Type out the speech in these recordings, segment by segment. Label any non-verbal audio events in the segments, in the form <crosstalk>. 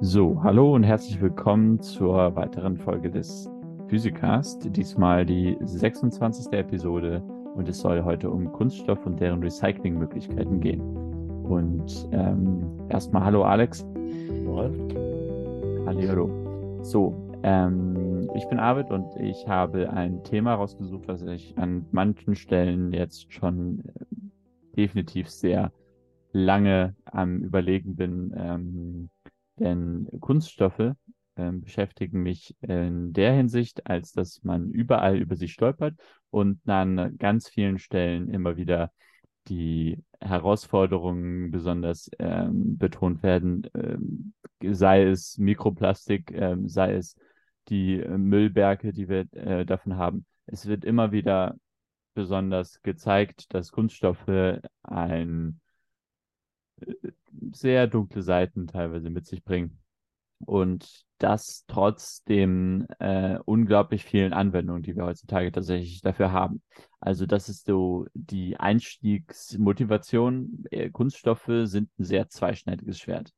So, hallo und herzlich willkommen zur weiteren Folge des Physikast. Diesmal die 26. Episode und es soll heute um Kunststoff und deren Recyclingmöglichkeiten gehen. Und ähm, erstmal hallo Alex. Moin. Hallo. So, ähm, ich bin Arvid und ich habe ein Thema rausgesucht, was ich an manchen Stellen jetzt schon äh, definitiv sehr lange am Überlegen bin. Ähm, denn Kunststoffe ähm, beschäftigen mich in der Hinsicht, als dass man überall über sie stolpert und an ganz vielen Stellen immer wieder die Herausforderungen besonders ähm, betont werden, ähm, sei es Mikroplastik, ähm, sei es die äh, Müllberge, die wir äh, davon haben. Es wird immer wieder besonders gezeigt, dass Kunststoffe ein äh, sehr dunkle Seiten teilweise mit sich bringen. Und das trotzdem äh, unglaublich vielen Anwendungen, die wir heutzutage tatsächlich dafür haben. Also das ist so die Einstiegsmotivation. Äh, Kunststoffe sind ein sehr zweischneidiges Schwert.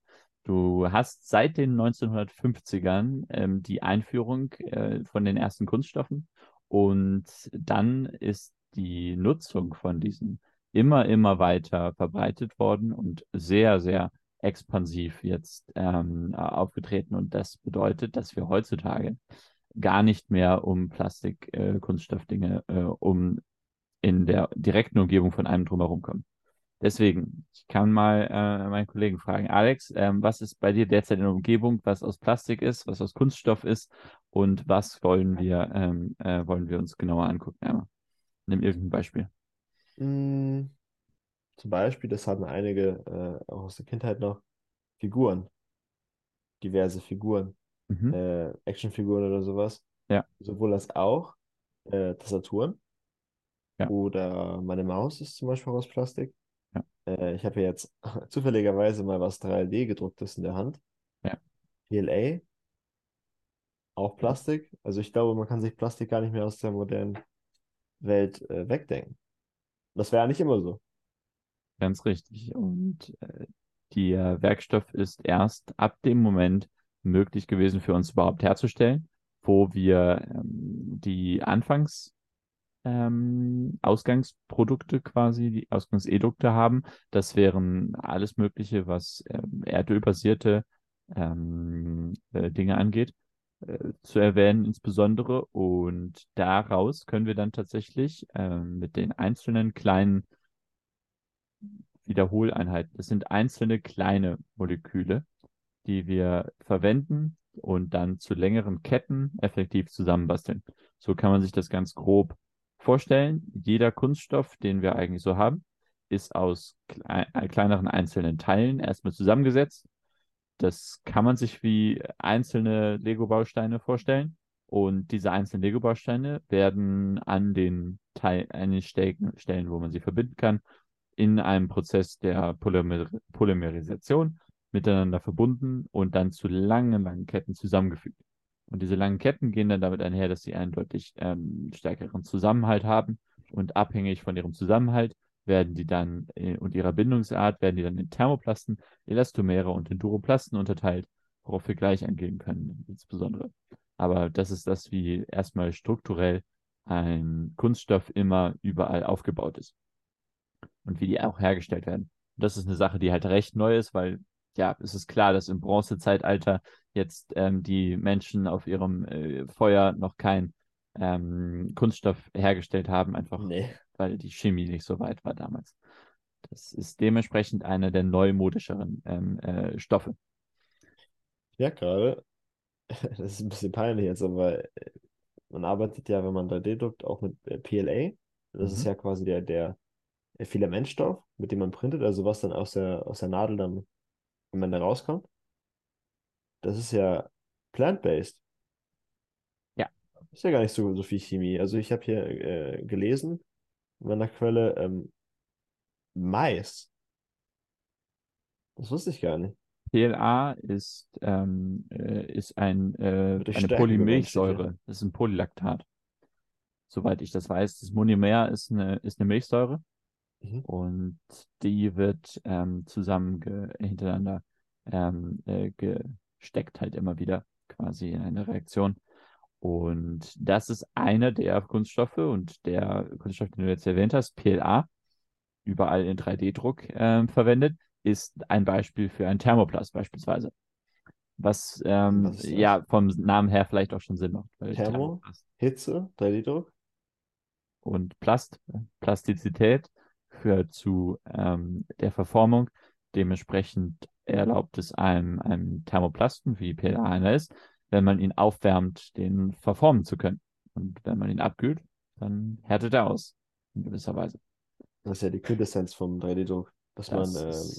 Du hast seit den 1950ern ähm, die Einführung äh, von den ersten Kunststoffen und dann ist die Nutzung von diesen immer, immer weiter verbreitet worden und sehr, sehr expansiv jetzt ähm, aufgetreten. Und das bedeutet, dass wir heutzutage gar nicht mehr um Plastik, äh, äh, um in der direkten Umgebung von einem drumherum kommen. Deswegen, ich kann mal äh, meinen Kollegen fragen, Alex, ähm, was ist bei dir derzeit in der Umgebung, was aus Plastik ist, was aus Kunststoff ist und was wollen wir, ähm, äh, wollen wir uns genauer angucken? Einmal. Nimm irgendein Beispiel. Zum Beispiel, das haben einige äh, auch aus der Kindheit noch, Figuren. Diverse Figuren. Mhm. Äh, Actionfiguren oder sowas. Ja. Sowohl als auch äh, Tastaturen. Ja. Oder meine Maus ist zum Beispiel aus Plastik. Ja. Äh, ich habe jetzt <laughs> zufälligerweise mal was 3D gedrucktes in der Hand. Ja. PLA. Auch Plastik. Also ich glaube, man kann sich Plastik gar nicht mehr aus der modernen Welt äh, wegdenken. Das wäre ja nicht immer so. Ganz richtig. Und äh, der Werkstoff ist erst ab dem Moment möglich gewesen für uns überhaupt herzustellen, wo wir ähm, die Anfangs ähm, Ausgangsprodukte quasi, die Ausgangsedukte haben. Das wären alles Mögliche, was ähm, erdölbasierte ähm, äh, Dinge angeht, äh, zu erwähnen insbesondere. Und daraus können wir dann tatsächlich ähm, mit den einzelnen kleinen Wiederholeinheiten, das sind einzelne kleine Moleküle, die wir verwenden und dann zu längeren Ketten effektiv zusammenbasteln. So kann man sich das ganz grob vorstellen. Jeder Kunststoff, den wir eigentlich so haben, ist aus klei äh, kleineren einzelnen Teilen erstmal zusammengesetzt. Das kann man sich wie einzelne Lego-Bausteine vorstellen. Und diese einzelnen Lego-Bausteine werden an den, Teil, an den Stellen, wo man sie verbinden kann, in einem Prozess der Polymer Polymerisation miteinander verbunden und dann zu langen, langen Ketten zusammengefügt. Und diese langen Ketten gehen dann damit einher, dass sie einen deutlich ähm, stärkeren Zusammenhalt haben. Und abhängig von ihrem Zusammenhalt werden die dann äh, und ihrer Bindungsart werden die dann in Thermoplasten, Elastomere und in Duroplasten unterteilt, worauf wir gleich eingehen können, insbesondere. Aber das ist das, wie erstmal strukturell ein Kunststoff immer überall aufgebaut ist. Und wie die auch hergestellt werden. Und das ist eine Sache, die halt recht neu ist, weil ja, es ist klar, dass im Bronzezeitalter jetzt ähm, die Menschen auf ihrem äh, Feuer noch kein ähm, Kunststoff hergestellt haben, einfach Nee. Weil die Chemie nicht so weit war damals. Das ist dementsprechend einer der neumodischeren ähm, äh, Stoffe. Ja, gerade. <laughs> Das ist ein bisschen peinlich jetzt, aber äh, man arbeitet ja, wenn man 3D druckt, auch mit äh, PLA. Das ist Mhm. ja quasi der, der Filamentstoff, mit dem man printet, also was dann aus der, aus der Nadel dann am Ende rauskommt. Das ist ja plant-based. Ja. Ist ja gar nicht so, so viel Chemie. Also ich habe hier äh, gelesen meiner Quelle ähm, Mais. Das wusste ich gar nicht. PLA ist, ähm, äh, ist ein, äh, eine Polymilchsäure. Das ist ein Polylaktat. Soweit ich das weiß. Das Monomer ist eine, ist eine Milchsäure Mhm. und die wird ähm, zusammen hintereinander ähm, äh, ge steckt halt immer wieder quasi in einer Reaktion. Und das ist einer der Kunststoffe und der Kunststoff, den du jetzt erwähnt hast, PLA, überall in 3D-Druck äh, verwendet, ist ein Beispiel für ein Thermoplast beispielsweise. Was, ähm, Was ja vom Namen her vielleicht auch schon Sinn macht. Thermo? Hitze, 3D-Druck? und Plast, Plastizität führt zu ähm, der Verformung. Dementsprechend erlaubt es einem, einem Thermoplasten, wie PLA einer ist, wenn man ihn aufwärmt, den verformen zu können. Und wenn man ihn abkühlt, dann härtet er aus, in gewisser Weise. Das ist ja die Quintessenz vom 3D-Druck, dass Das man ähm,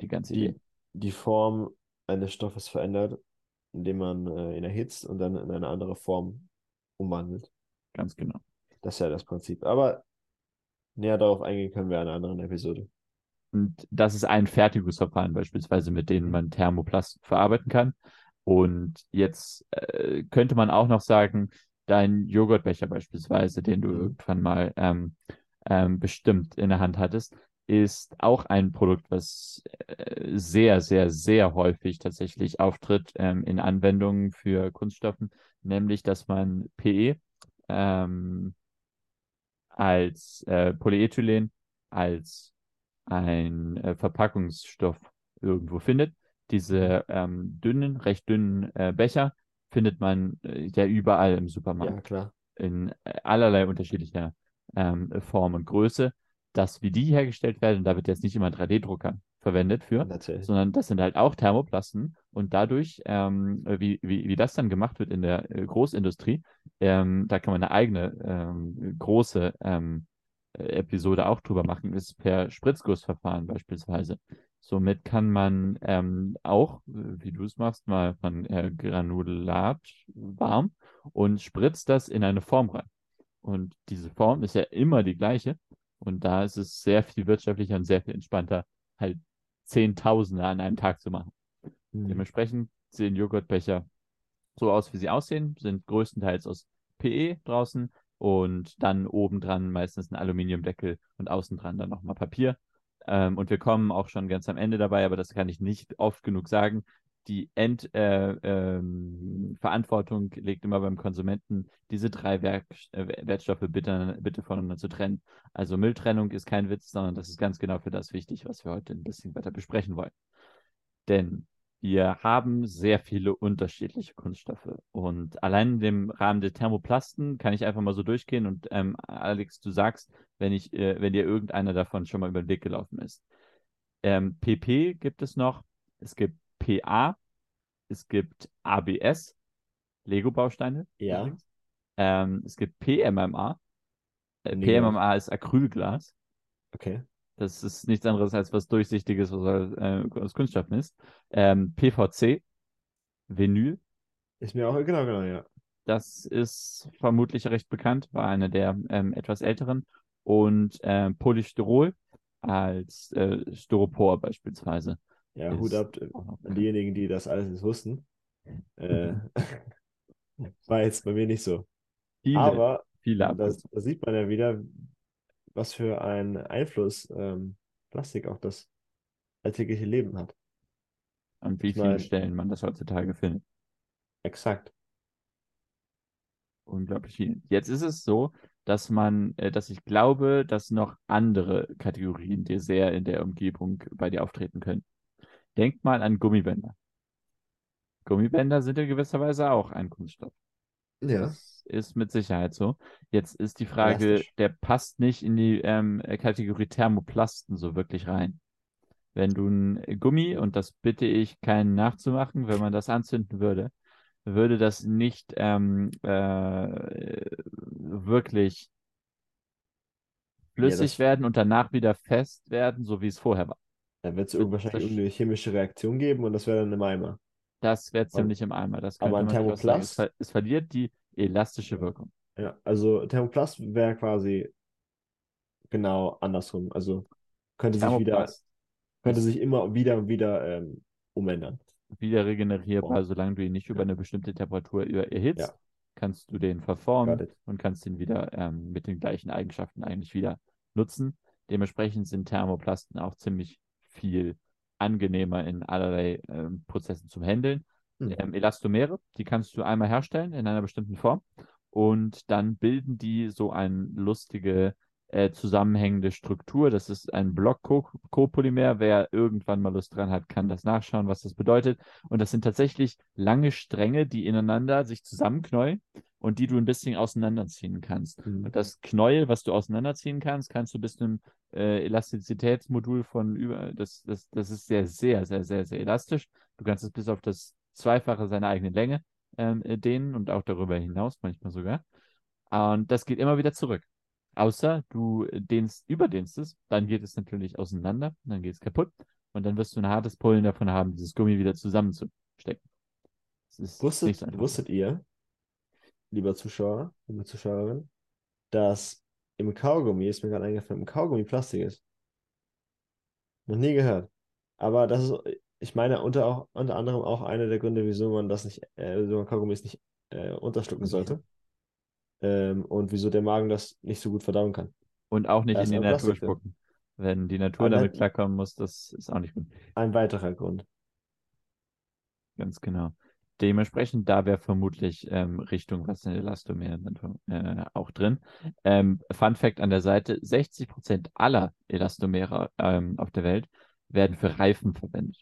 die ganze die, Idee. die Form eines Stoffes verändert, indem man äh, ihn erhitzt und dann in eine andere Form umwandelt. Ganz genau. Das ist ja das Prinzip. Aber näher darauf eingehen können wir in einer anderen Episode. Und das ist ein Fertigungsverfahren beispielsweise, mit denen man Thermoplast verarbeiten kann. Und jetzt äh, könnte man auch noch sagen, dein Joghurtbecher beispielsweise, den du Mhm. irgendwann mal ähm, ähm, bestimmt in der Hand hattest, ist auch ein Produkt, was äh, sehr, sehr, sehr häufig tatsächlich auftritt ähm, in Anwendungen für Kunststoffen, nämlich dass man PE ähm, als äh, Polyethylen als ein äh, Verpackungsstoff irgendwo findet. Diese ähm, dünnen, recht dünnen äh, Becher findet man äh, ja überall im Supermarkt Ja, klar. in äh, allerlei unterschiedlicher ähm, Form und Größe. Das, wie die hergestellt werden, da wird jetzt nicht immer ein 3D-Drucker verwendet für, Natürlich. sondern das sind halt auch Thermoplasten und dadurch, ähm, wie, wie, wie das dann gemacht wird in der äh, Großindustrie, ähm, da kann man eine eigene ähm, große ähm, äh, Episode auch drüber machen, ist per Spritzgussverfahren beispielsweise. Somit kann man ähm, auch, wie du es machst, mal von äh, Granulat warm und spritzt das in eine Form rein. Und diese Form ist ja immer die gleiche. Und da ist es sehr viel wirtschaftlicher und sehr viel entspannter, halt Zehntausende an einem Tag zu machen. Mhm. Dementsprechend sehen Joghurtbecher so aus, wie sie aussehen, sind größtenteils aus PE draußen und dann obendran meistens ein Aluminiumdeckel und außen dran dann nochmal Papier. Ähm, und wir kommen auch schon ganz am Ende dabei, aber das kann ich nicht oft genug sagen. Die Endverantwortung äh, ähm, liegt immer beim Konsumenten, diese drei Werk äh, Wertstoffe bitte, bitte voneinander zu trennen. Also Mülltrennung ist kein Witz, sondern das ist ganz genau für das wichtig, was wir heute ein bisschen weiter besprechen wollen. Denn wir haben sehr viele unterschiedliche Kunststoffe. Und allein in dem Rahmen der Thermoplasten kann ich einfach mal so durchgehen und ähm, Alex, du sagst, wenn ich, äh, wenn dir irgendeiner davon schon mal über den Weg gelaufen ist. Ähm, PP gibt es noch, es gibt PA, es gibt ABS, Lego-Bausteine. Ja. Ähm, es gibt PMMA. Äh. PMMA ist Acrylglas. Okay. Das ist nichts anderes als was Durchsichtiges, was äh, aus Kunststoffen ist. Ähm, PVC, Vinyl, Ist mir auch, genau, genau, ja. das ist vermutlich recht bekannt, war einer der ähm, etwas älteren. Und ähm, Polystyrol als äh, Styropor beispielsweise. Ja, Hut ab noch an diejenigen, die das alles nicht wussten. Äh, <laughs> <laughs> war jetzt bei mir nicht so. Viele, Aber viele das, Abkürzungen. da sieht man ja wieder, was für einen Einfluss ähm, Plastik auf das alltägliche Leben hat. An wie ich vielen mein- Stellen man das heutzutage findet. Exakt. Unglaublich viel. Jetzt ist es so, dass man, äh, dass ich glaube, dass noch andere Kategorien dir sehr in der Umgebung bei dir auftreten können. Denk mal an Gummibänder. Gummibänder sind in gewisser Weise auch ein Kunststoff. Ja. Das ist mit Sicherheit so. Jetzt ist die Frage, Elastisch. der passt nicht in die ähm, Kategorie Thermoplasten so wirklich rein. Wenn du ein Gummi, und das bitte ich keinen nachzumachen, wenn man das anzünden würde, würde das nicht ähm, äh, wirklich flüssig das- werden und danach wieder fest werden, so wie es vorher war. Da wird es wahrscheinlich irgendeine chemische Reaktion geben und das wäre dann im Eimer. Das wäre ziemlich im Eimer. Das aber ein sagen. Es, Thermoplast? ver es verliert die elastische Wirkung. Ja, also Thermoplast wäre quasi genau andersrum. Also könnte sich wieder, könnte sich immer wieder und wieder ähm, umändern. wieder regenerierbar, Boah. solange du ihn nicht über eine bestimmte Temperatur erhitzt, Ja. kannst du den verformen und kannst ihn wieder ähm, mit den gleichen Eigenschaften eigentlich wieder nutzen. Dementsprechend sind Thermoplasten auch ziemlich viel angenehmer in allerlei ähm, Prozessen zum Handeln. Hm. ähm, Elastomere. Die kannst du einmal herstellen in einer bestimmten Form. Und dann bilden die so eine lustige äh, zusammenhängende Struktur. Das ist ein Block-Copolymer. Wer irgendwann mal Lust dran hat, kann das nachschauen, was das bedeutet. Und das sind tatsächlich lange Stränge, die ineinander sich zusammenknäueln und die du ein bisschen auseinanderziehen kannst. Mhm. Und das Knäuel, was du auseinanderziehen kannst, kannst du bis zu einem äh, Elastizitätsmodul von über, das, das, das ist sehr, sehr, sehr, sehr, sehr elastisch. Du kannst es bis auf das Zweifache seiner eigenen Länge ähm, äh, dehnen und auch darüber hinaus manchmal sogar. Und das geht immer wieder zurück. Außer du dehnst, überdehnst es, dann geht es natürlich auseinander, dann geht es kaputt und dann wirst du ein hartes Pullen davon haben, dieses Gummi wieder zusammenzustecken. Wusstet, so wusstet ihr, lieber Zuschauer, liebe Zuschauerin, dass im Kaugummi, ist mir gerade eingefallen, im Kaugummi Plastik ist? Noch nie gehört. Aber das ist, ich meine, unter, auch, unter anderem auch einer der Gründe, wieso man das nicht, äh, wieso man Kaugummis nicht äh, unterschlucken Okay. sollte. Ähm, und wieso der Magen das nicht so gut verdauen kann. Und auch nicht Da in ist die Natur spucken. Wenn die Natur Aber damit klarkommen muss, das ist auch nicht gut. Ein weiterer Grund. Ganz genau. Dementsprechend, da wäre vermutlich ähm, Richtung was in Elastomer äh, auch drin. Ähm, Fun Fact an der Seite: 60% aller Elastomere ähm, auf der Welt werden für Reifen verwendet.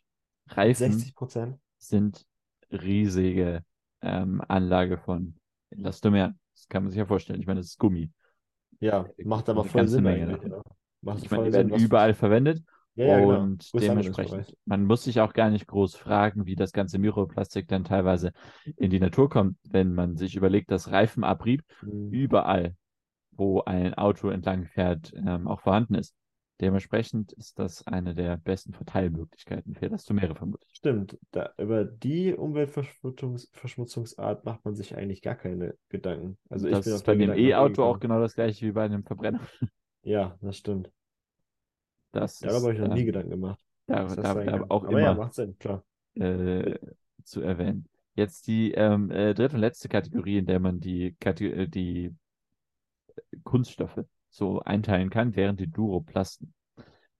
Reifen 60 Prozent? sind riesige ähm, Anlage von Elastomeren. Das kann man sich ja vorstellen. Ich meine, das ist Gummi. Ja, macht aber voll Sinn Menge oder? Macht Ich meine, die werden Sinn, überall verwendet. Ja, ja, genau. Und Größter dementsprechend, man muss sich auch gar nicht groß fragen, wie das ganze Mikroplastik dann teilweise in die Natur kommt, wenn man sich überlegt, dass Reifenabrieb Mhm. überall, wo ein Auto entlang fährt, ähm, auch vorhanden ist. Dementsprechend ist das eine der besten Verteilmöglichkeiten für Elastomere vermutlich. Stimmt, da, über die Umweltverschmutzungs- Verschmutzungsart macht man sich eigentlich gar keine Gedanken. Also ich das bin auf ist bei dem E-Auto auch genau das gleiche wie bei einem Verbrenner. Ja, das stimmt. Das Darüber habe ich noch nie ähm, Gedanken gemacht. da, das da, da auch Aber ja, immer macht Sinn, klar. äh, zu erwähnen. Jetzt die ähm, äh, dritte und letzte Kategorie, in der man die, Kate äh, die Kunststoffe so einteilen kann, wären die Duroplasten.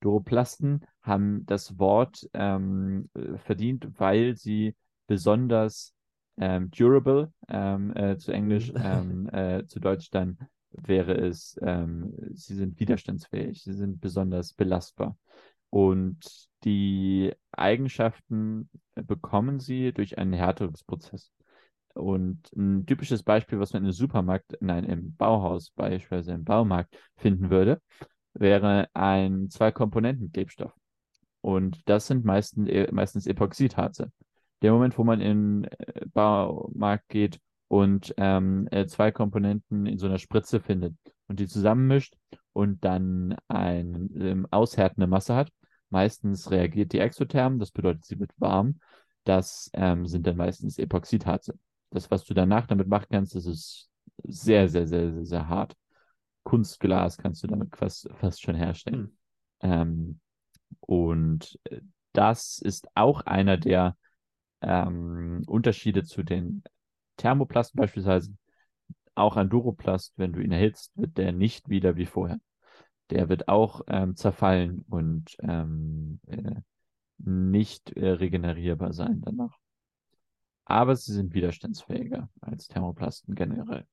Duroplasten haben das Wort ähm, äh, verdient, weil sie besonders ähm, durable, ähm, äh, zu Englisch, Mhm. <laughs> ähm, äh, zu Deutsch dann wäre es, ähm, sie sind widerstandsfähig, sie sind besonders belastbar. Und die Eigenschaften bekommen sie durch einen Härtungsprozess. Und ein typisches Beispiel, was man im Supermarkt, nein, im Bauhaus, beispielsweise im Baumarkt finden würde, wäre ein Zwei-Komponenten-Klebstoff. Und das sind meistens, meistens Epoxidharze. Der Moment, wo man in den äh, Baumarkt geht und ähm, äh, zwei Komponenten in so einer Spritze findet und die zusammenmischt und dann eine ähm, aushärtende Masse hat, meistens reagiert die exotherm, das bedeutet, sie wird warm. Das ähm, sind dann meistens Epoxidharze. Das, was du danach damit machen kannst, das ist sehr, sehr, sehr, sehr, sehr hart. Kunstglas kannst du damit fast, fast schon herstellen. Ähm, und das ist auch einer der ähm, Unterschiede zu den Thermoplasten beispielsweise. Auch ein Duroplast, wenn du ihn erhitzt, wird der nicht wieder wie vorher. Der wird auch ähm, zerfallen und ähm, äh, nicht äh, regenerierbar sein danach. Aber sie sind widerstandsfähiger als Thermoplasten generell.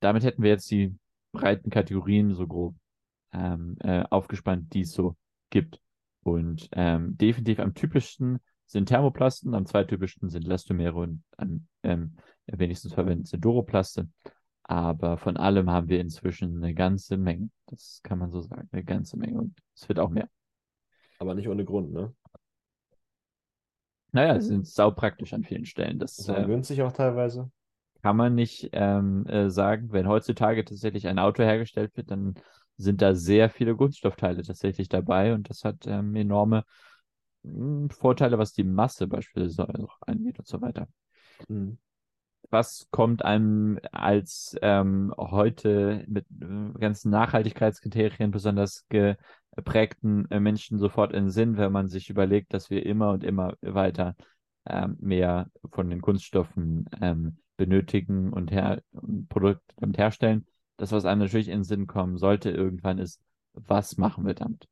Damit hätten wir jetzt die breiten Kategorien so grob ähm, äh, aufgespannt, die es so gibt. Und ähm, definitiv am typischsten sind Thermoplasten, am zweittypischsten sind Elastomere und am ähm, wenigstens verwendet sind Duroplaste. Aber von allem haben wir inzwischen eine ganze Menge. Das kann man so sagen, eine ganze Menge. Und es wird auch mehr. Aber nicht ohne Grund, ne? Naja, sie sind saupraktisch an vielen Stellen. Das Das war äh, günstig auch teilweise. kann man nicht ähm, äh, sagen. Wenn heutzutage tatsächlich ein Auto hergestellt wird, dann sind da sehr viele Kunststoffteile tatsächlich dabei und das hat ähm, enorme mh, Vorteile, was die Masse beispielsweise auch angeht und so weiter. Mhm. Was kommt einem als ähm, heute mit äh, ganzen Nachhaltigkeitskriterien besonders geprägten äh, Menschen sofort in den Sinn, wenn man sich überlegt, dass wir immer und immer weiter ähm, mehr von den Kunststoffen ähm, benötigen und, her Produkte damit herstellen? Das, was einem natürlich in den Sinn kommen sollte irgendwann, ist, was machen wir damit?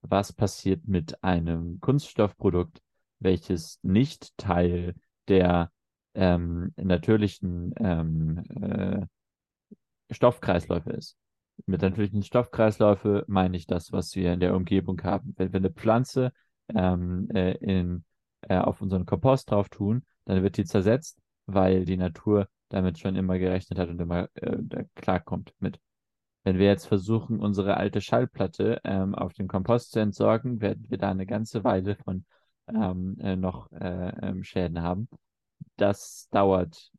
Was passiert mit einem Kunststoffprodukt, welches nicht Teil der ähm, natürlichen ähm, äh, Stoffkreisläufe ist. Mit natürlichen Stoffkreisläufe meine ich das, was wir in der Umgebung haben. Wenn wir eine Pflanze ähm, äh, in, äh, auf unseren Kompost drauf tun, dann wird die zersetzt, weil die Natur damit schon immer gerechnet hat und immer äh, klarkommt mit. Wenn wir jetzt versuchen, unsere alte Schallplatte ähm, auf den Kompost zu entsorgen, werden wir da eine ganze Weile von ähm, äh, noch äh, ähm, Schäden haben. Das dauert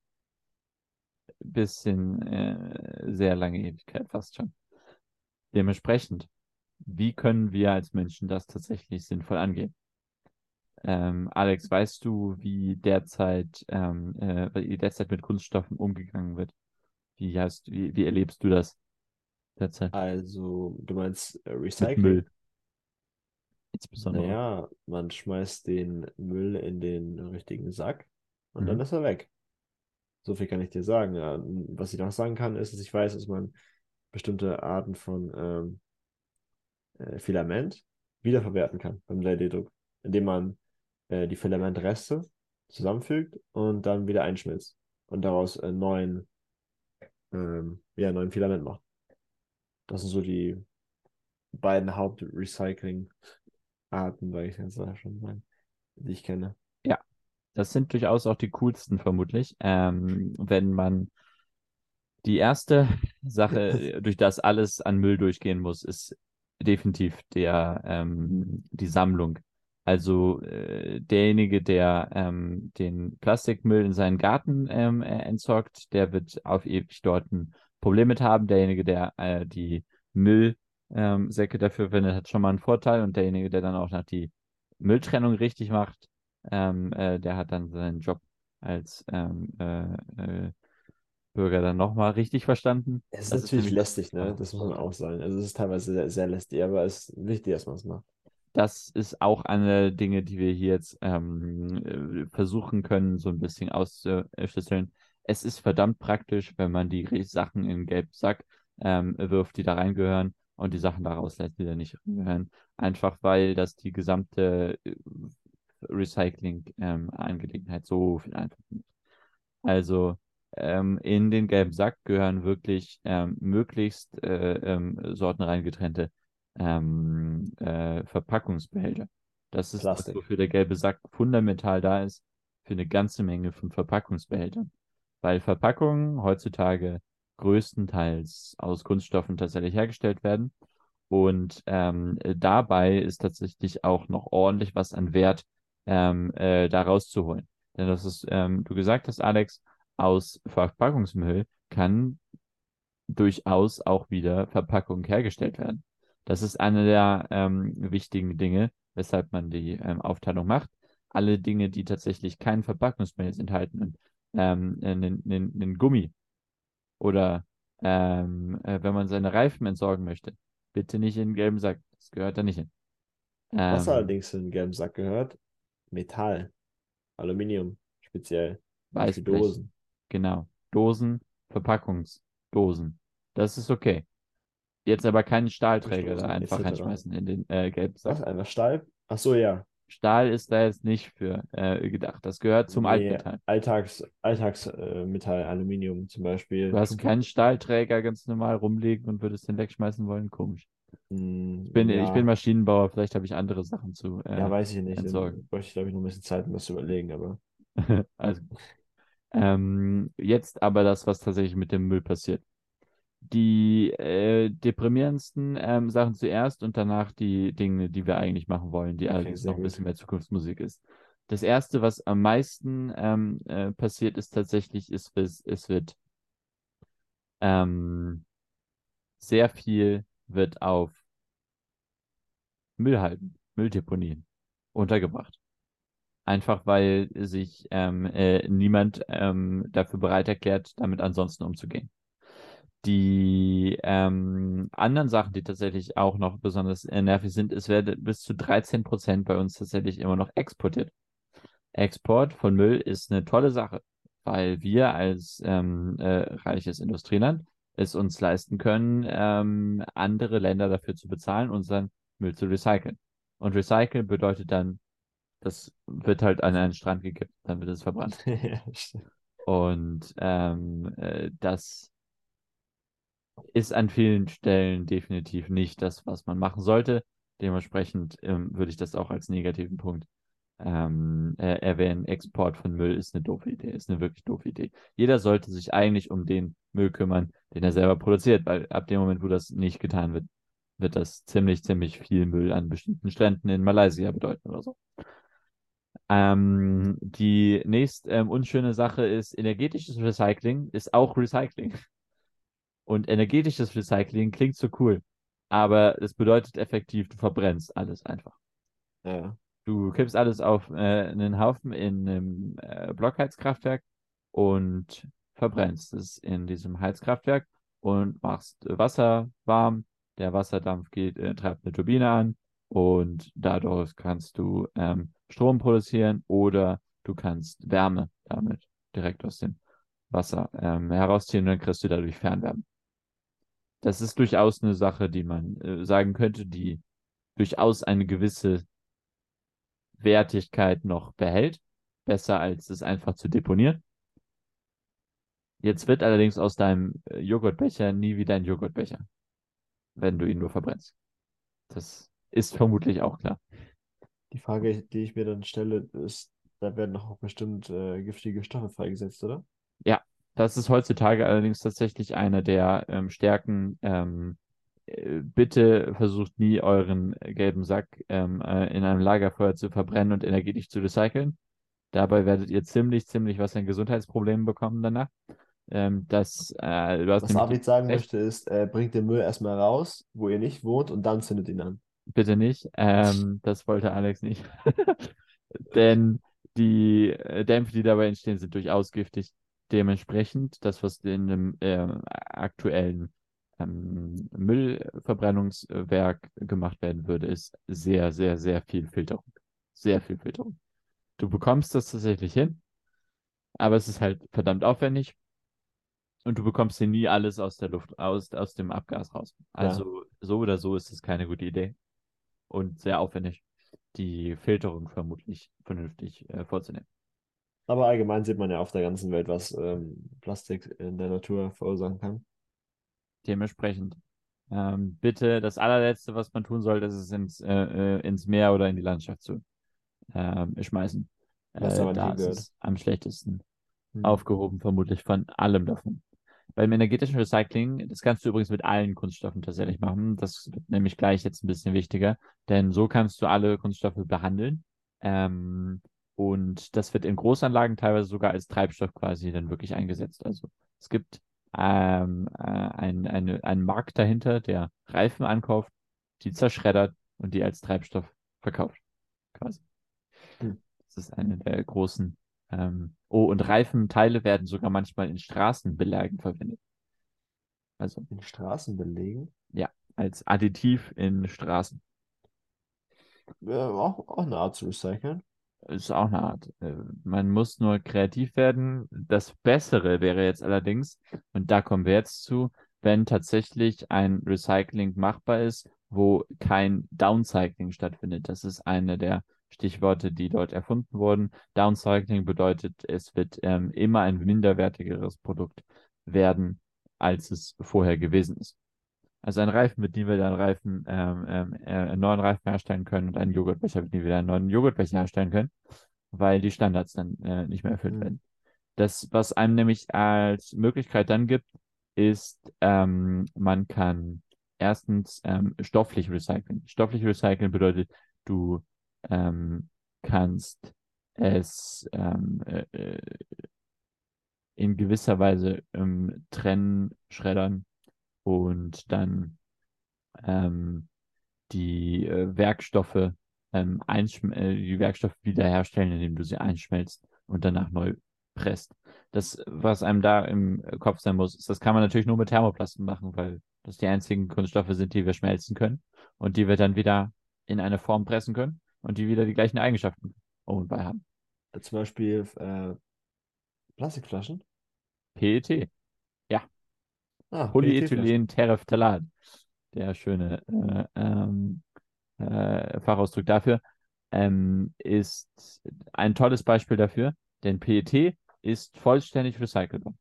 bis in äh, sehr lange Ewigkeit fast schon. Dementsprechend, wie können wir als Menschen das tatsächlich sinnvoll angehen? Ähm, Alex, weißt du, wie derzeit, ähm, äh, wie derzeit mit Kunststoffen umgegangen wird? Wie hast, wie, wie erlebst du das derzeit? Also, du meinst äh, Mit Recycling? Müll insbesondere. Naja, man schmeißt den Müll in den richtigen Sack und dann Mhm. ist er weg. So viel kann ich dir sagen. Ja, was ich noch sagen kann, ist, dass ich weiß, dass man bestimmte Arten von ähm, äh, Filament wiederverwerten kann beim 3D-Druck, indem man äh, die Filamentreste zusammenfügt und dann wieder einschmilzt und daraus äh, neuen, ähm, ja, neuen Filament macht. Das sind so die beiden Haupt-Recycling-Arten, weil ich jetzt schon sagen, die ich kenne. Das sind durchaus auch die coolsten vermutlich. Ähm, wenn man die erste Sache, <laughs> durch das alles an Müll durchgehen muss, ist definitiv der, ähm, die Sammlung. Also äh, derjenige, der ähm, den Plastikmüll in seinen Garten ähm, äh, entsorgt, der wird auf ewig dort ein Problem mit haben. Derjenige, der äh, die Müllsäcke dafür verwendet, hat schon mal einen Vorteil. Und derjenige, der dann auch noch die Mülltrennung richtig macht, ähm, äh, der hat dann seinen Job als ähm, äh, äh, Bürger dann nochmal richtig verstanden. Es ist Das natürlich das lästig, ne? Das muss man auch sagen. Also es ist teilweise sehr, sehr lästig, aber es ist wichtig, dass man es macht. das ist auch eine der Dinge, die wir hier jetzt ähm, äh, versuchen können, so ein bisschen auszuschlüsseln. Es ist verdammt praktisch, wenn man die Sachen in gelben Sack ähm, wirft, die da reingehören und die Sachen da rauslässt, die da nicht reingehören. Einfach weil das die gesamte Recycling-Angelegenheit so viel einfacher macht. Also ähm, in den gelben Sack gehören wirklich ähm, möglichst äh, ähm, sortenrein getrennte ähm, äh, Verpackungsbehälter. Das ist das, wofür der gelbe Sack fundamental da ist, für eine ganze Menge von Verpackungsbehältern. Weil Verpackungen heutzutage größtenteils aus Kunststoffen tatsächlich hergestellt werden. Und ähm, äh, dabei ist tatsächlich auch noch ordentlich was an Wert ähm, äh, da rauszuholen. Denn das ist, ähm, du gesagt hast, Alex, aus Verpackungsmüll kann durchaus auch wieder Verpackung hergestellt werden. Das ist eine der ähm, wichtigen Dinge, weshalb man die ähm, Aufteilung macht. Alle Dinge, die tatsächlich keinen Verpackungsmüll enthalten, und, ähm, einen, einen, einen Gummi oder ähm, äh, wenn man seine Reifen entsorgen möchte, bitte nicht in den gelben Sack. Das gehört da nicht hin. Was Ähm, allerdings in den gelben Sack gehört, Metall, Aluminium speziell, für Weißblech. Dosen. Genau. Dosen, Verpackungsdosen. Das ist okay. Jetzt aber keinen Stahlträger da einfach reinschmeißen in den äh, gelben Was? Sack. Einfach Stahl? Ach so, ja. Stahl ist da jetzt nicht für äh, gedacht. Das gehört zum Nee, Altmetall. Alltags, Alltagsmetall, äh, Aluminium zum Beispiel. Du hast <laughs> keinen Stahlträger ganz normal rumliegen und würdest den wegschmeißen wollen. Komisch. Hm, Ich bin, ja. ich bin Maschinenbauer, vielleicht habe ich andere Sachen zu äh, Ja, weiß ich nicht. entsorgen. Bräuchte ich, glaube ich, noch ein bisschen Zeit, um das zu überlegen, aber <laughs> Also, ähm, jetzt aber das, was tatsächlich mit dem Müll passiert. Die äh, deprimierendsten ähm, Sachen zuerst und danach die Dinge, die wir eigentlich machen wollen, die Okay, allerdings sehr noch ein bisschen mehr Zukunftsmusik ist. Das erste, was am meisten ähm, äh, passiert, ist tatsächlich, ist, es, es wird ähm, sehr viel wird auf Müllhalden, Mülldeponien untergebracht. Einfach weil sich ähm, äh, niemand ähm, dafür bereit erklärt, damit ansonsten umzugehen. Die ähm, anderen Sachen, die tatsächlich auch noch besonders äh, nervig sind, es werden bis zu 13 Prozent bei uns tatsächlich immer noch exportiert. Export von Müll ist eine tolle Sache, weil wir als ähm, äh, reiches Industrieland es uns leisten können, ähm, andere Länder dafür zu bezahlen, unseren Müll zu recyceln. Und recyceln bedeutet dann Das wird halt an einen Strand gekippt, dann wird es verbrannt. <laughs> Ja. Und ähm, äh, das ist an vielen Stellen definitiv nicht das, was man machen sollte. Dementsprechend ähm, würde ich das auch als negativen Punkt ähm, äh, erwähnen. Export von Müll ist eine doofe Idee, ist eine wirklich doofe Idee. Jeder sollte sich eigentlich um den Müll kümmern, den er selber produziert, weil ab dem Moment, wo das nicht getan wird, wird das ziemlich, ziemlich viel Müll an bestimmten Stränden in Malaysia bedeuten oder so. Ähm, die nächst ähm, unschöne Sache ist, energetisches Recycling ist auch Recycling. Und energetisches Recycling klingt so cool, aber es bedeutet effektiv, du verbrennst alles einfach. Ja. Du kippst alles auf äh, einen Haufen in einem äh, Blockheizkraftwerk und verbrennst es in diesem Heizkraftwerk und machst Wasser warm. Der Wasserdampf geht, äh, treibt eine Turbine an und dadurch kannst du ähm, Strom produzieren oder du kannst Wärme damit direkt aus dem Wasser ähm, herausziehen und dann kriegst du dadurch Fernwärme. Das ist durchaus eine Sache, die man äh, sagen könnte, die durchaus eine gewisse Wertigkeit noch behält. Besser als es einfach zu deponieren. Jetzt wird allerdings aus deinem äh, Joghurtbecher nie wieder ein Joghurtbecher, wenn du ihn nur verbrennst. Das ist vermutlich auch klar. Die Frage, die ich mir dann stelle, ist, da werden doch auch bestimmt äh, giftige Stoffe freigesetzt, oder? Ja, das ist heutzutage allerdings tatsächlich eine der ähm, Stärken. Ähm, äh, bitte versucht nie euren gelben Sack ähm, äh, in einem Lagerfeuer zu verbrennen und energetisch zu recyceln. Dabei werdet ihr ziemlich, ziemlich was an Gesundheitsproblemen bekommen danach. Ähm, das, äh, Was Arvid sagen recht. möchte, ist, äh, bringt den Müll erstmal raus, wo ihr nicht wohnt, und dann zündet ihn an. Bitte nicht. Ähm, das wollte Alex nicht. <laughs> Denn die äh, Dämpfe, die dabei entstehen, sind durchaus giftig. Dementsprechend, das, was in einem äh, aktuellen ähm, Müllverbrennungswerk gemacht werden würde, ist sehr, sehr, sehr viel Filterung. Sehr viel Filterung. Du bekommst das tatsächlich hin, aber es ist halt verdammt aufwendig und du bekommst hier nie alles aus der Luft, aus, aus dem Abgas raus. Also so oder so ist es keine gute Idee und sehr aufwendig, die Filterung vermutlich vernünftig äh, vorzunehmen. Aber allgemein sieht man ja auf der ganzen Welt, was ähm, Plastik in der Natur verursachen kann. Dementsprechend ähm, bitte das allerletzte, was man tun sollte, ist es ins, äh, äh, ins Meer oder in die Landschaft zu ähm, schmeißen. Äh, aber nicht da ist es am schlechtesten Hm. aufgehoben, vermutlich von allem davon. Beim energetischen Recycling, das kannst du übrigens mit allen Kunststoffen tatsächlich machen. Das wird nämlich gleich jetzt ein bisschen wichtiger, denn so kannst du alle Kunststoffe behandeln. Ähm, und das wird in Großanlagen teilweise sogar als Treibstoff quasi dann wirklich eingesetzt. Also es gibt ähm, äh, ein, eine, einen Markt dahinter, der Reifen ankauft, die zerschreddert und die als Treibstoff verkauft. Quasi. Hm. Das ist eine der großen. Ähm, oh, und Reifenteile werden sogar manchmal in Straßenbelägen verwendet. Also In Straßen belegen. als Additiv in Straßen. Ja, auch, auch eine Art zu recyceln. Ist auch eine Art. Äh, Man muss nur kreativ werden. Das Bessere wäre jetzt allerdings, und da kommen wir jetzt zu, wenn tatsächlich ein Recycling machbar ist, wo kein Downcycling stattfindet. Das ist eine der Stichworte, die dort erfunden wurden. Downcycling bedeutet, es wird ähm, immer ein minderwertigeres Produkt werden, als es vorher gewesen ist. Also ein Reifen wird nie wieder einen Reifen, ähm, ähm, äh, einen neuen Reifen herstellen können und ein Joghurtbecher wird nie wieder einen neuen Joghurtbecher herstellen können, weil die Standards dann äh, nicht mehr erfüllt Mhm. werden. Das, was einem nämlich als Möglichkeit dann gibt, ist, ähm, man kann erstens ähm, stofflich recyceln. Stofflich recyceln bedeutet, du ähm, kannst es ähm, äh, äh, in gewisser Weise ähm, trennen, schreddern und dann ähm, die äh, Werkstoffe ähm, äh, die Werkstoffe wiederherstellen, indem du sie einschmelzt und danach neu presst. Das, was einem da im Kopf sein muss, ist, das kann man natürlich nur mit Thermoplasten machen, weil das die einzigen Kunststoffe sind, die wir schmelzen können und die wir dann wieder in eine Form pressen können und die wieder die gleichen Eigenschaften um und bei haben. Zum Beispiel äh, Plastikflaschen. PET, Ah, Polyethylen Terephthalat, der schöne äh, ähm, äh, Fachausdruck dafür. ähm, ist ein tolles Beispiel dafür, denn PET ist vollständig recycelbar.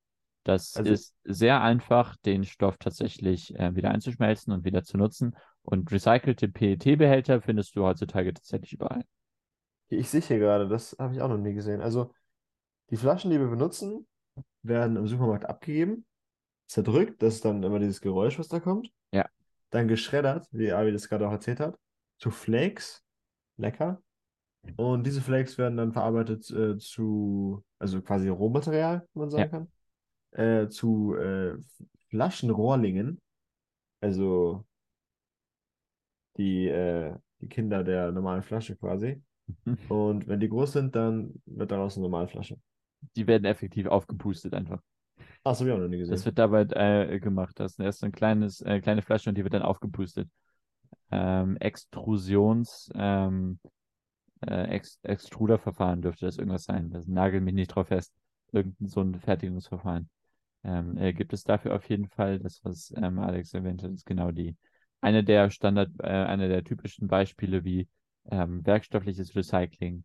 Das Also- ist sehr einfach, den Stoff tatsächlich äh, wieder einzuschmelzen und wieder zu nutzen. Und recycelte PET-Behälter findest du heutzutage tatsächlich überall. Ich sehe hier gerade, das habe ich auch noch nie gesehen. Also, die Flaschen, die wir benutzen, werden im Supermarkt abgegeben, zerdrückt, das ist dann immer dieses Geräusch, was da kommt. Ja. Dann geschreddert, wie Avi das gerade auch erzählt hat, zu Flakes, lecker. Und diese Flakes werden dann verarbeitet äh, zu, also quasi Rohmaterial, wenn man sagen kann, äh, zu äh, Flaschenrohrlingen, also die, äh, die Kinder der normalen Flasche quasi. <laughs> Und wenn die groß sind, dann wird daraus eine normale Flasche. Die werden effektiv aufgepustet einfach. Ah, das habe ich auch noch nie gesehen. Das wird dabei äh, gemacht. Das ist erst so ein kleines, äh, kleine Flasche und die wird dann aufgepustet. Ähm, Extrusions, ähm, äh, Ex Extruderverfahren dürfte das irgendwas sein. Das nagelt mich nicht drauf fest. Irgendein so ein Fertigungsverfahren. Ähm, äh, gibt es dafür auf jeden Fall, das, was ähm, Alex erwähnt hat, ist genau die, eine der Standard, äh, eine der typischen Beispiele, wie ähm, werkstoffliches Recycling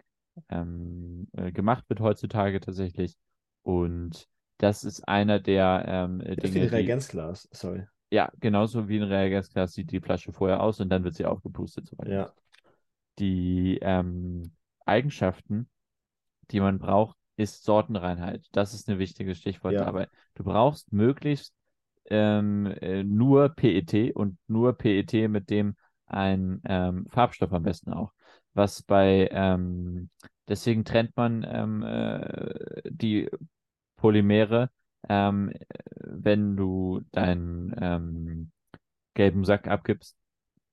ähm, äh, gemacht wird heutzutage tatsächlich. Und das ist einer der ähm, Das ist wie Dinge, ein Reagenzglas, sorry. ja, genauso wie ein Reagenzglas sieht die Flasche vorher aus und dann wird sie aufgepustet. ich Ja. Die ähm, Eigenschaften, die man braucht, ist Sortenreinheit. Das ist ein wichtiges Stichwort Ja. dabei. Du brauchst möglichst ähm, äh, nur PET und nur PET mit dem ein ähm, Farbstoff am besten auch. Was bei, ähm, deswegen trennt man ähm, äh, die Polymere, ähm, äh, wenn du deinen ähm, gelben Sack abgibst,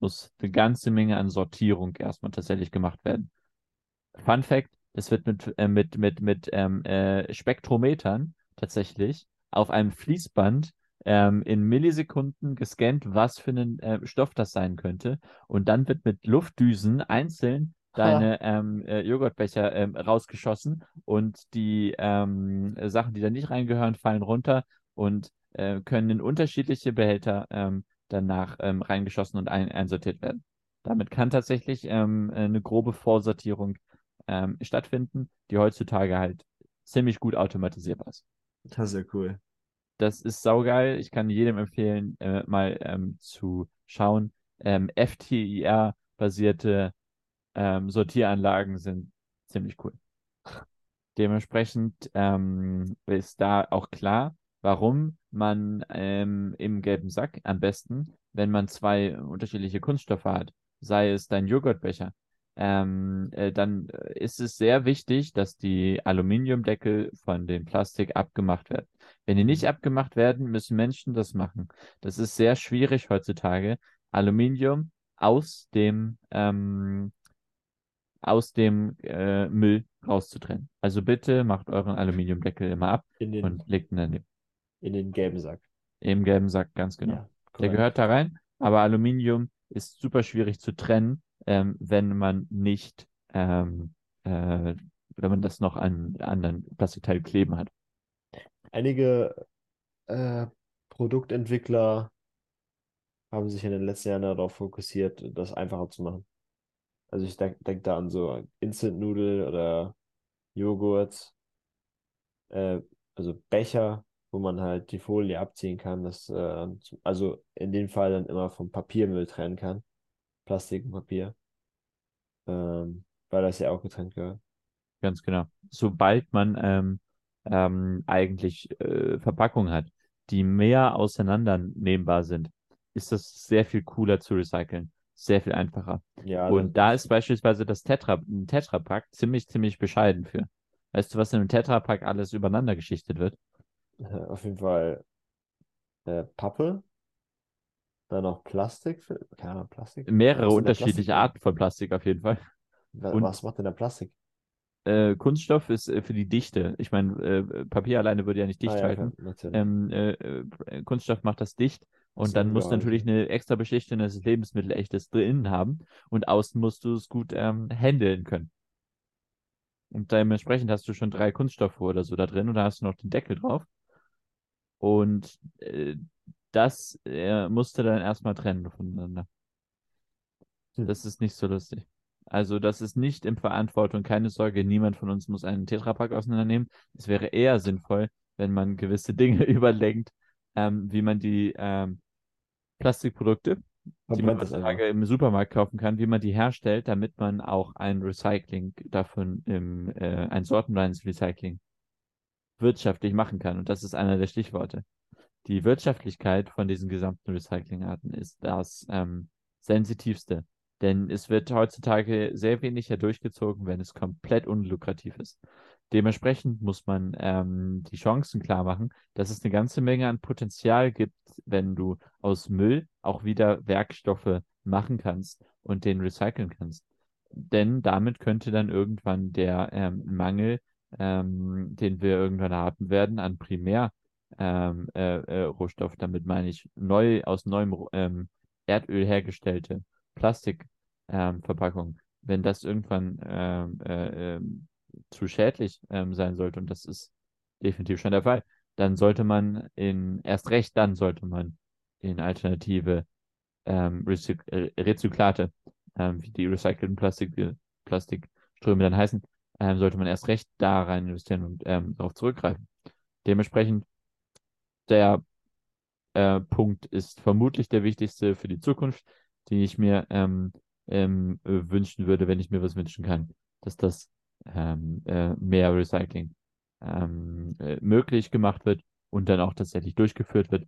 muss eine ganze Menge an Sortierung erstmal tatsächlich gemacht werden. Fun Fact, es wird mit, äh, mit, mit, mit ähm, äh, Spektrometern tatsächlich auf einem Fließband ähm, in Millisekunden gescannt, was für ein äh, Stoff das sein könnte. Und dann wird mit Luftdüsen einzeln deine ähm, äh, Joghurtbecher ähm, rausgeschossen und die ähm, äh, Sachen, die da nicht reingehören, fallen runter und äh, können in unterschiedliche Behälter ähm, danach ähm, reingeschossen und ein einsortiert werden. Damit kann tatsächlich ähm, eine grobe Vorsortierung ähm, stattfinden, die heutzutage halt ziemlich gut automatisierbar ist. Das ist ja cool. Das ist saugeil. Ich kann jedem empfehlen, äh, mal ähm, zu schauen. Ähm, FTIR-basierte ähm, Sortieranlagen sind ziemlich cool. Dementsprechend ähm, ist da auch klar, warum man ähm, im gelben Sack am besten, wenn man zwei unterschiedliche Kunststoffe hat, sei es dein Joghurtbecher, ähm, äh, dann ist es sehr wichtig, dass die Aluminiumdeckel von dem Plastik abgemacht werden. Wenn die nicht abgemacht werden, müssen Menschen das machen. Das ist sehr schwierig heutzutage, Aluminium aus dem ähm, aus dem äh, Müll rauszutrennen. Also bitte macht euren Aluminiumdeckel immer ab In den, und legt ihn daneben. in den gelben Sack. Im gelben Sack, ganz genau. Ja, Der gehört da rein, aber Aluminium ist super schwierig zu trennen, ähm, wenn man nicht, ähm, äh, wenn man das noch an anderen Plastikteil kleben hat. Einige äh, Produktentwickler haben sich in den letzten Jahren darauf fokussiert, das einfacher zu machen. Also ich denke denk da an so Instant-Nudel oder Joghurt, äh, also Becher, wo man halt die Folie abziehen kann, das, äh, also in dem Fall dann immer vom Papiermüll trennen kann. Plastik und Papier. Ähm, weil das ja auch getrennt gehört. Ganz genau. Sobald man ähm, ähm, eigentlich äh, Verpackungen hat, die mehr auseinandernehmbar sind, ist das sehr viel cooler zu recyceln. Sehr viel einfacher. Ja, Und da ist beispielsweise das Tetra, ein Tetrapack ziemlich, ziemlich bescheiden für. Weißt du, was in einem Tetrapack alles übereinander geschichtet wird? Äh, Auf jeden Fall äh, Pappe, dann noch Plastik, keine Ahnung, Plastik. Mehrere Was unterschiedliche Plastik? Arten von Plastik auf jeden Fall. Wa- und- Was macht denn der Plastik? Äh, Kunststoff ist äh, für die Dichte. Ich meine, äh, Papier alleine würde ja nicht dicht Ah, ja, halten. Ähm, äh, äh, Kunststoff macht das dicht und so, dann musst du natürlich eine extra Beschichtung des Lebensmittelechtes drinnen haben und außen musst du es gut ähm, handeln können. Und dementsprechend hast du schon drei Kunststoffe oder so da drin und da hast du noch den Deckel drauf. Und äh, das musst du dann erstmal trennen voneinander. Hm. Das ist nicht so lustig. Also das ist nicht in Verantwortung, keine Sorge, niemand von uns muss einen Tetrapack auseinandernehmen. Es wäre eher sinnvoll, wenn man gewisse Dinge <laughs> überlenkt, ähm, wie man die ähm, Plastikprodukte, die man heutzutage im Supermarkt kaufen kann, wie man die herstellt, damit man auch ein Recycling davon im, äh, ein sortenreines Recycling wirtschaftlich machen kann. Und das ist einer der Stichworte. Die Wirtschaftlichkeit von diesen gesamten Recyclingarten ist das ähm, sensitivste. Denn es wird heutzutage sehr wenig durchgezogen, wenn es komplett unlukrativ ist. Dementsprechend muss man ähm, die Chancen klar machen, dass es eine ganze Menge an Potenzial gibt, wenn du aus Müll auch wieder Werkstoffe machen kannst und den recyceln kannst. Denn damit könnte dann irgendwann der ähm, Mangel, ähm, den wir irgendwann haben werden, an Primärrohstoff, ähm, äh, äh, damit meine ich neu aus neuem ähm, Erdöl hergestellte Plastikverpackung, wenn das irgendwann ähm, äh, ähm, zu schädlich ähm, sein sollte, und das ist definitiv schon der Fall, dann sollte man in, erst recht dann sollte man in alternative ähm, Rezyk äh, Rezyklate, ähm, wie die recycelten Plastik, Plastikströme dann heißen, ähm, sollte man erst recht da rein investieren und ähm, darauf zurückgreifen. Dementsprechend der äh, Punkt ist vermutlich der wichtigste für die Zukunft, den ich mir ähm, ähm, wünschen würde, wenn ich mir was wünschen kann, dass das ähm, äh, mehr Recycling ähm, äh, möglich gemacht wird und dann auch tatsächlich durchgeführt wird.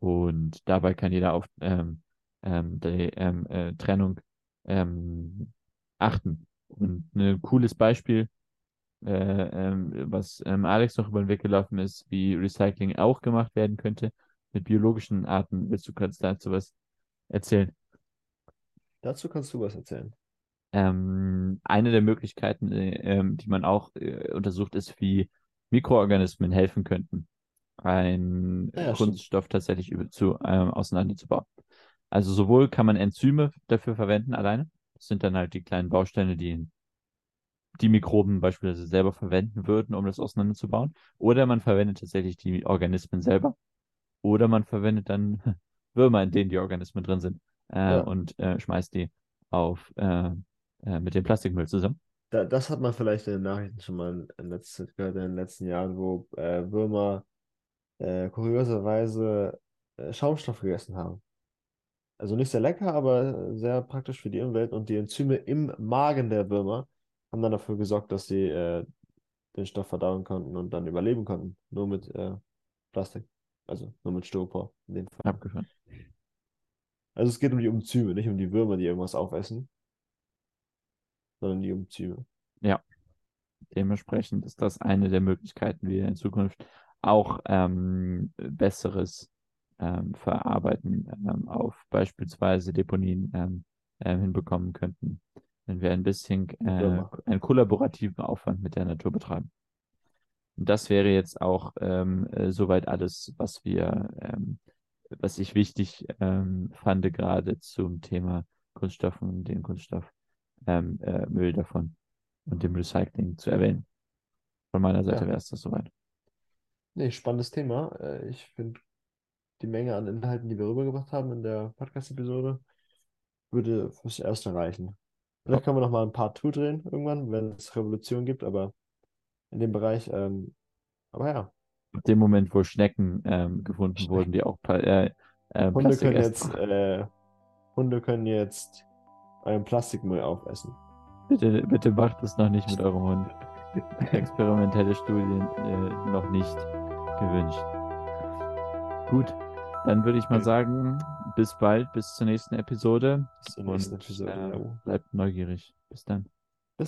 Und dabei kann jeder auf ähm, ähm, die ähm, äh, Trennung ähm, achten. Und ein cooles Beispiel, äh, ähm, was ähm, Alex noch über den Weg gelaufen ist, wie Recycling auch gemacht werden könnte mit biologischen Arten. Willst du kurz dazu was erzählen? Dazu kannst du was erzählen. Ähm, eine der Möglichkeiten, äh, ähm, die man auch äh, untersucht, ist, wie Mikroorganismen helfen könnten, einen ja, Kunststoff stimmt. tatsächlich zu, ähm, auseinanderzubauen. Also sowohl kann man Enzyme dafür verwenden alleine, das sind dann halt die kleinen Bausteine, die die Mikroben beispielsweise selber verwenden würden, um das auseinanderzubauen, oder man verwendet tatsächlich die Organismen selber, oder man verwendet dann <laughs> Würmer, in denen die Organismen drin sind, äh, ja. und äh, schmeißt die auf äh, äh, mit dem Plastikmüll zusammen. Da, das hat man vielleicht in den Nachrichten schon mal in, letzter, gehört in den letzten Jahren, wo äh, Würmer äh, kurioserweise Schaumstoff gegessen haben. Also nicht sehr lecker, aber sehr praktisch für die Umwelt und die Enzyme im Magen der Würmer haben dann dafür gesorgt, dass sie den Stoff verdauen konnten und dann überleben konnten. Nur mit Plastik. Also nur mit Styropor in dem Fall. Abgefahren. Also es geht um die Enzyme, nicht um die Würmer, die irgendwas aufessen sondern die Umzüge. Ja, dementsprechend ist das eine der Möglichkeiten, wie wir in Zukunft auch ähm, besseres ähm, Verarbeiten ähm, auf beispielsweise Deponien ähm, äh, hinbekommen könnten, wenn wir ein bisschen äh, einen kollaborativen Aufwand mit der Natur betreiben. Und das wäre jetzt auch ähm, äh, soweit alles, was wir, ähm, was ich wichtig ähm, fand, gerade zum Thema Kunststoffen und den Kunststoff ähm, äh, davon und dem Recycling zu erwähnen. Von meiner Seite ja. wäre es das soweit. Nee, spannendes Thema. Äh, ich finde die Menge an Inhalten, die wir rübergebracht haben in der Podcast-Episode, würde fürs Erste reichen. Vielleicht können wir noch mal ein paar Tour drehen irgendwann, wenn es Revolution gibt, aber in dem Bereich, ähm, aber ja. In dem Moment, wo Schnecken ähm, gefunden Schnecken. wurden, die auch äh, äh, Hunde können jetzt äh, Hunde können jetzt euren Plastikmüll aufessen. Bitte, bitte macht es noch nicht mit <laughs> eurem Hund. Experimentelle Studien äh, noch nicht gewünscht. Gut, dann würde ich mal sagen, bis bald, bis zur nächsten Episode. Bis zur nächsten und, Episode. Äh, bleibt neugierig. Bis dann.